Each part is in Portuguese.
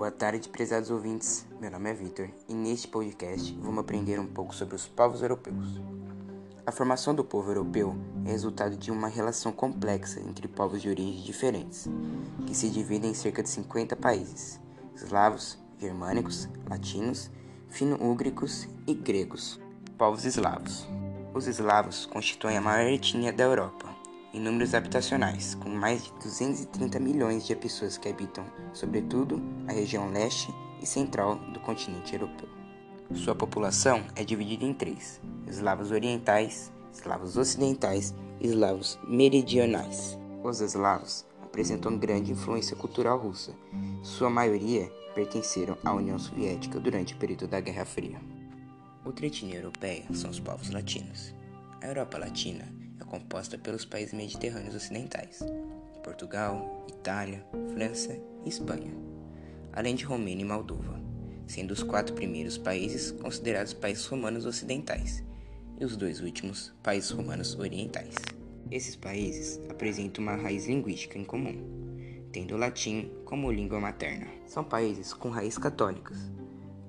Boa tarde, prezados ouvintes. Meu nome é Vitor e neste podcast vamos aprender um pouco sobre os povos europeus. A formação do povo europeu é resultado de uma relação complexa entre povos de origens diferentes, que se dividem em cerca de 50 países: eslavos, germânicos, latinos, fino-úgricos e gregos. Povos eslavos. Os eslavos constituem a maior etnia da Europa em números habitacionais, com mais de 230 milhões de pessoas que habitam, sobretudo, a região leste e central do continente europeu. Sua população é dividida em três: eslavos orientais, eslavos ocidentais e eslavos meridionais. Os eslavos apresentam grande influência cultural russa. Sua maioria pertenceram à União Soviética durante o período da Guerra Fria. Outra etnia europeia são os povos latinos. A Europa Latina é composta pelos países mediterrâneos ocidentais: Portugal, Itália, França e Espanha, além de Romênia e Moldova, sendo os quatro primeiros países considerados países romanos ocidentais e os dois últimos países romanos orientais. Esses países apresentam uma raiz linguística em comum, tendo o latim como língua materna. São países com raízes católicas,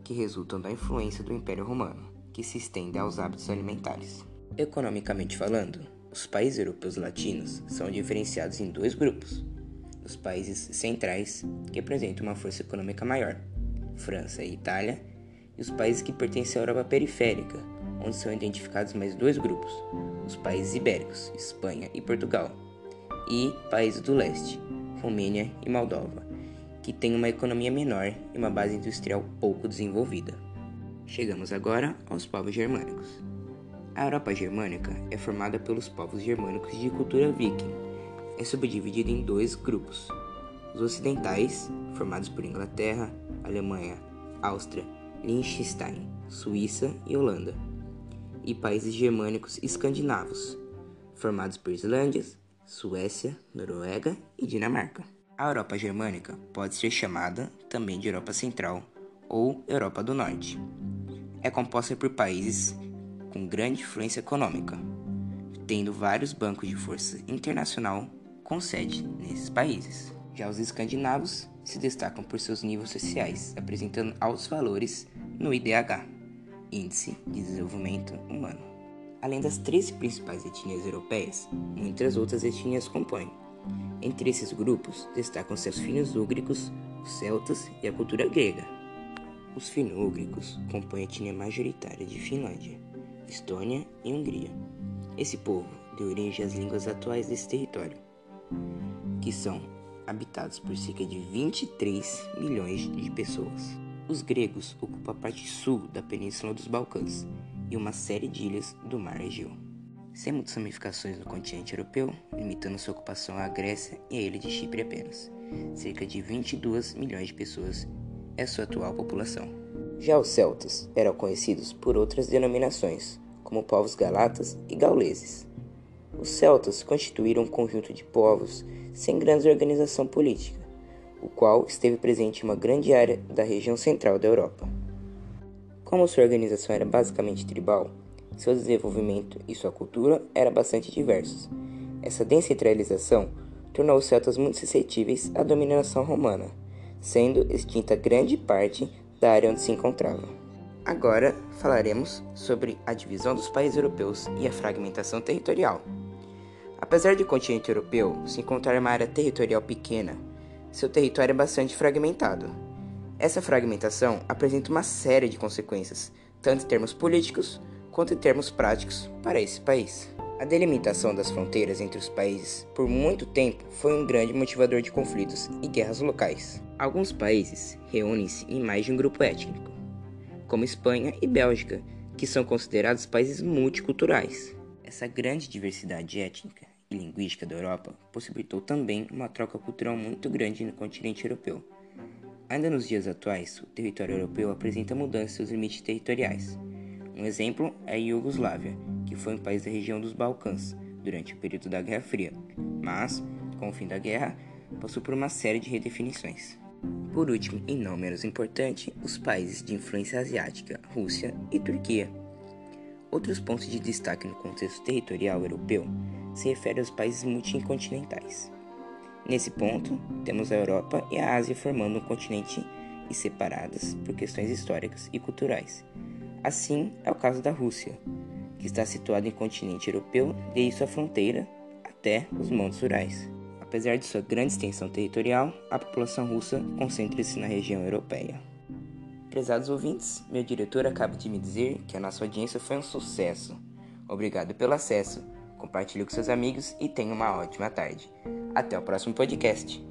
que resultam da influência do Império Romano, que se estende aos hábitos alimentares. Economicamente falando, os países europeus latinos são diferenciados em dois grupos: os países centrais, que apresentam uma força econômica maior, França e Itália, e os países que pertencem à Europa periférica, onde são identificados mais dois grupos: os países ibéricos, Espanha e Portugal, e países do leste, Romênia e Moldova, que têm uma economia menor e uma base industrial pouco desenvolvida. Chegamos agora aos povos germânicos. A Europa germânica é formada pelos povos germânicos de cultura viking. É subdividida em dois grupos: os ocidentais, formados por Inglaterra, Alemanha, Áustria, Liechtenstein, Suíça e Holanda, e países germânicos escandinavos, formados por Islândia, Suécia, Noruega e Dinamarca. A Europa germânica pode ser chamada também de Europa Central ou Europa do Norte. É composta por países com grande influência econômica, tendo vários bancos de força internacional com sede nesses países. Já os escandinavos se destacam por seus níveis sociais, apresentando altos valores no IDH, Índice de Desenvolvimento Humano. Além das três principais etnias europeias, muitas outras etnias compõem. Entre esses grupos destacam-se os finos-úgricos, os celtas e a cultura grega. Os fino-úgricos compõem a etnia majoritária de Finlândia, Estônia e Hungria. Esse povo deu origem às línguas atuais desse território, que são habitados por cerca de 23 milhões de pessoas. Os gregos ocupam a parte sul da Península dos Balcãs e uma série de ilhas do Mar Egeu. Sem muitas ramificações no continente europeu, limitando sua ocupação à Grécia e à ilha de Chipre apenas. Cerca de 22 milhões de pessoas é sua atual população. Já os celtas eram conhecidos por outras denominações, como povos galatas e gauleses. Os celtas constituíram um conjunto de povos sem grande organização política, o qual esteve presente em uma grande área da região central da Europa. Como sua organização era basicamente tribal, seu desenvolvimento e sua cultura eram bastante diversos. Essa descentralização tornou os celtas muito suscetíveis à dominação romana, sendo extinta grande parte da área onde se encontravam. Agora falaremos sobre a divisão dos países europeus e a fragmentação territorial. Apesar de o continente europeu se encontrar uma área territorial pequena, seu território é bastante fragmentado. Essa fragmentação apresenta uma série de consequências, tanto em termos políticos quanto em termos práticos, para esse país. A delimitação das fronteiras entre os países por muito tempo foi um grande motivador de conflitos e guerras locais. Alguns países reúnem-se em mais de um grupo étnico, como Espanha e Bélgica, que são considerados países multiculturais. Essa grande diversidade étnica e linguística da Europa possibilitou também uma troca cultural muito grande no continente europeu. Ainda nos dias atuais, o território europeu apresenta mudanças em seus limites territoriais. Um exemplo é a Iugoslávia, que foi um país da região dos Balcãs durante o período da Guerra Fria, mas, com o fim da guerra, passou por uma série de redefinições. Por último, e não menos importante, os países de influência asiática, Rússia e Turquia. Outros pontos de destaque no contexto territorial europeu se referem aos países multicontinentais. Nesse ponto, temos a Europa e a Ásia formando um continente e separadas por questões históricas e culturais. Assim é o caso da Rússia, que está situada em continente europeu desde sua fronteira até os Montes Urais. Apesar de sua grande extensão territorial, a população russa concentra-se na região europeia. Prezados ouvintes, meu diretor acaba de me dizer que a nossa audiência foi um sucesso. Obrigado pelo acesso, compartilhe com seus amigos e tenha uma ótima tarde. Até o próximo podcast.